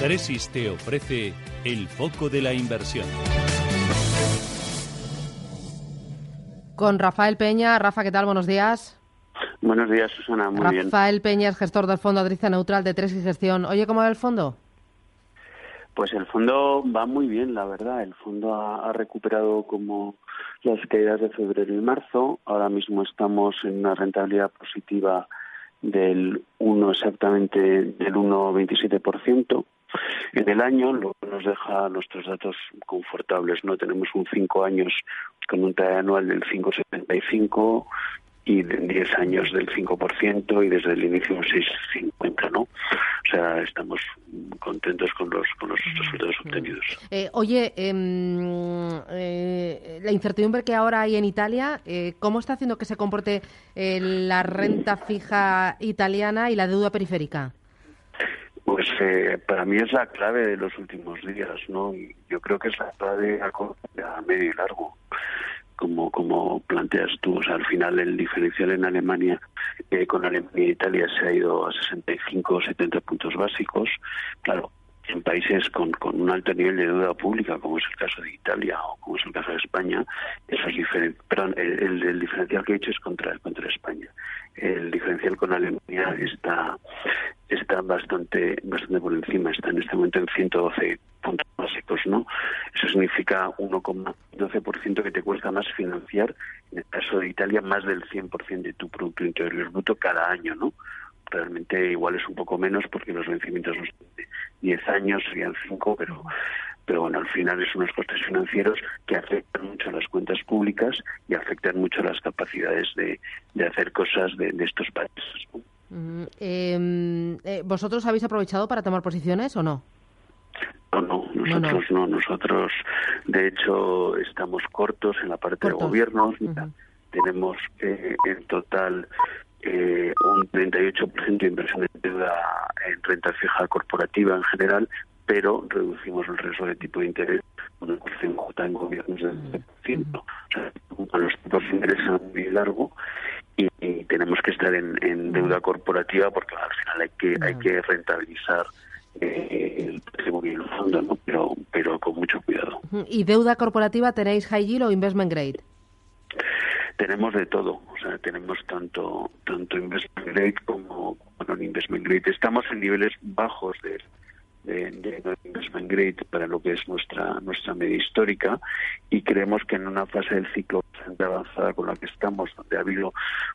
Tresis te ofrece el foco de la inversión. Con Rafael Peña. Rafa, ¿qué tal? Buenos días. Buenos días, Susana. Muy bien. Rafael Peña es gestor del Fondo Adriza Neutral de Tres y Gestión. Oye, ¿cómo va el fondo? Pues el fondo va muy bien, la verdad. El fondo ha, ha, recuperado como las caídas de febrero y marzo. Ahora mismo estamos en una rentabilidad positiva del 1 exactamente del 1,27% en el año, lo que nos deja nuestros datos confortables. No tenemos un 5 años con un TAE anual del 5,75 y de 10 años del 5% y desde el inicio un 6,50, ¿no? O sea, estamos contentos con los, con los resultados obtenidos. Eh, oye, eh, eh, la incertidumbre que ahora hay en Italia, eh, ¿cómo está haciendo que se comporte eh, la renta fija italiana y la deuda periférica? Pues eh, para mí es la clave de los últimos días, ¿no? Yo creo que es la clave a medio y largo como, como planteas tú. O sea, al final el diferencial en Alemania eh, con Alemania e Italia se ha ido a 65 o 70 puntos básicos. Claro, en países con, con un alto nivel de deuda pública, como es el caso de Italia o como es el caso de España, eso es diferente. Perdón, el, el, el, diferencial que he hecho es contra, contra España. El diferencial con Alemania está está bastante bastante por encima, está en este momento en 112 puntos básicos, ¿no? Eso significa 1,12% que te cuesta más financiar, en el caso de Italia, más del 100% de tu Producto Interior Bruto cada año, ¿no? Realmente igual es un poco menos porque los vencimientos no son de 10 años, serían 5, pero pero bueno, al final es unos costes financieros que afectan mucho a las cuentas públicas y afectan mucho a las capacidades de, de hacer cosas de, de estos países. ¿no? Uh, eh, eh, ¿Vosotros habéis aprovechado para tomar posiciones o no? No, no, nosotros no, no. no. Nosotros, de hecho, estamos cortos en la parte cortos. de gobiernos. Uh -huh. Tenemos eh, en total eh, un 38% de inversión de deuda en renta fija corporativa en general, pero reducimos el riesgo de tipo de interés con una J en gobiernos del 7%. O sea, los tipos de interés son muy largo y, y, tenemos que estar en, en deuda corporativa porque al final hay que, hay que rentabilizar el patrimonio y el fondo, ¿no? pero, pero con mucho cuidado. ¿Y deuda corporativa tenéis high yield o investment grade? Tenemos de todo, o sea, tenemos tanto tanto investment grade como non investment grade. Estamos en niveles bajos de, de, de investment grade para lo que es nuestra nuestra media histórica y creemos que en una fase del ciclo bastante avanzada con la que estamos, donde ha habido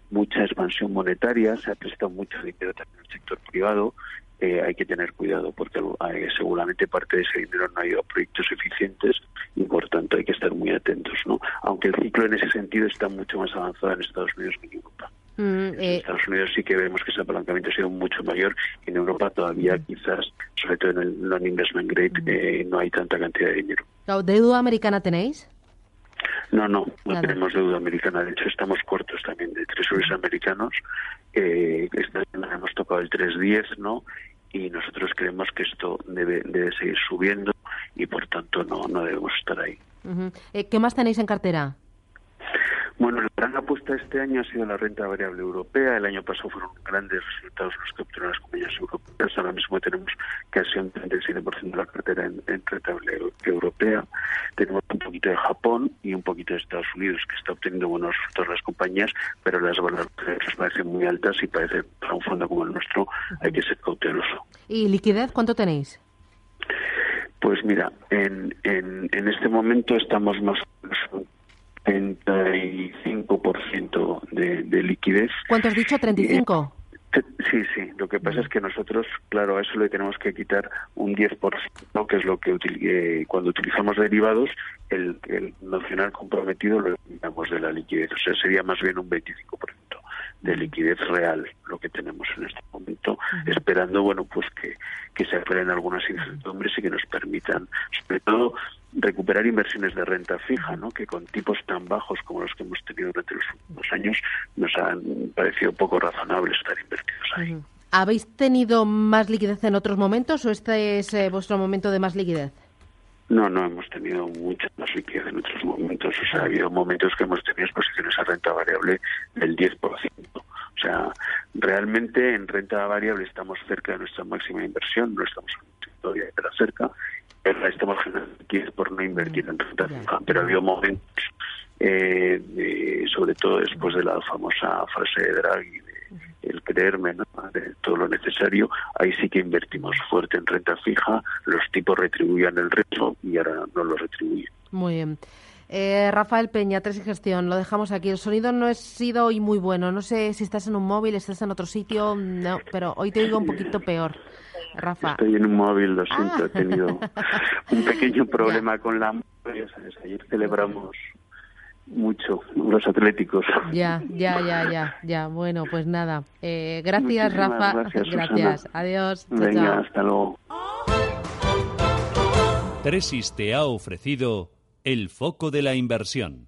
mucha expansión monetaria, se ha prestado mucho dinero también al sector privado, eh, hay que tener cuidado porque eh, seguramente parte de ese dinero no ha ido a proyectos eficientes y por tanto hay que estar muy atentos, ¿no? Aunque el ciclo en ese sentido está mucho más avanzado en Estados Unidos que en Europa. Mm, en eh... Estados Unidos sí que vemos que ese apalancamiento ha sido mucho mayor. En Europa todavía quizás, sobre todo en el non-investment grade, eh, no hay tanta cantidad de dinero. ¿Deuda americana tenéis? No, no, no Nada. tenemos deuda americana. De hecho, estamos cortos también de tresoros americanos. Eh, esta semana hemos tocado el 310, ¿no? Y nosotros creemos que esto debe, debe seguir subiendo y, por tanto, no, no debemos estar ahí. Uh -huh. eh, ¿Qué más tenéis en cartera? Bueno, la gran apuesta este año ha sido la renta variable europea. El año pasado fueron grandes resultados los que obtuvieron las compañías europeas. Ahora mismo tenemos casi un 37% de la cartera en, en renta variable europea. Tenemos un poquito de Japón y un poquito de Estados Unidos, que está obteniendo buenos resultados las compañías, pero las valoraciones parecen muy altas y parece para un fondo como el nuestro hay que ser cauteloso. ¿Y liquidez cuánto tenéis? Pues mira, en, en, en este momento estamos más o menos 35% de, de liquidez. ¿Cuánto has dicho? ¿35? Eh, sí, sí. Lo que pasa es que nosotros, claro, a eso le tenemos que quitar un 10%, que es lo que eh, cuando utilizamos derivados, el, el nacional comprometido lo eliminamos de la liquidez. O sea, sería más bien un 25%. de liquidez real lo que tenemos en este momento, esperando, bueno, pues que, que se aclaren algunas incertidumbres y que nos permitan, sobre todo, recuperar inversiones de renta fija, ¿no? que con tipos tan bajos como los que hemos tenido durante los últimos años nos han parecido poco razonable estar invertidos ahí. ¿Habéis tenido más liquidez en otros momentos o este es eh, vuestro momento de más liquidez? No, no hemos tenido mucha más liquidez en otros momentos. O sea, ha habido momentos que hemos tenido exposiciones a renta variable del 10%. O sea, realmente en renta variable estamos cerca de nuestra máxima inversión, no estamos todavía cerca, pero estamos generando liquidez por no invertir en renta fija. Pero ha habido momentos, eh, sobre todo después de la famosa frase de Draghi, el creerme de todo lo necesario, ahí sí que invertimos fuerte en renta fija, los tipos retribuían el riesgo y ahora no lo retribuyen. Muy bien. Eh, Rafael Peña, Tres y Gestión, lo dejamos aquí. El sonido no ha sido hoy muy bueno. No sé si estás en un móvil, estás en otro sitio, no, pero hoy te digo un poquito peor. Rafa. Estoy en un móvil, lo siento, he tenido un pequeño problema con la... Ayer celebramos mucho los atléticos. Ya, ya, ya, ya, ya. Bueno, pues nada. Eh, gracias, Rafa. Gracias. Adiós. Venga, hasta luego. Tresis te ha ofrecido el foco de la inversión.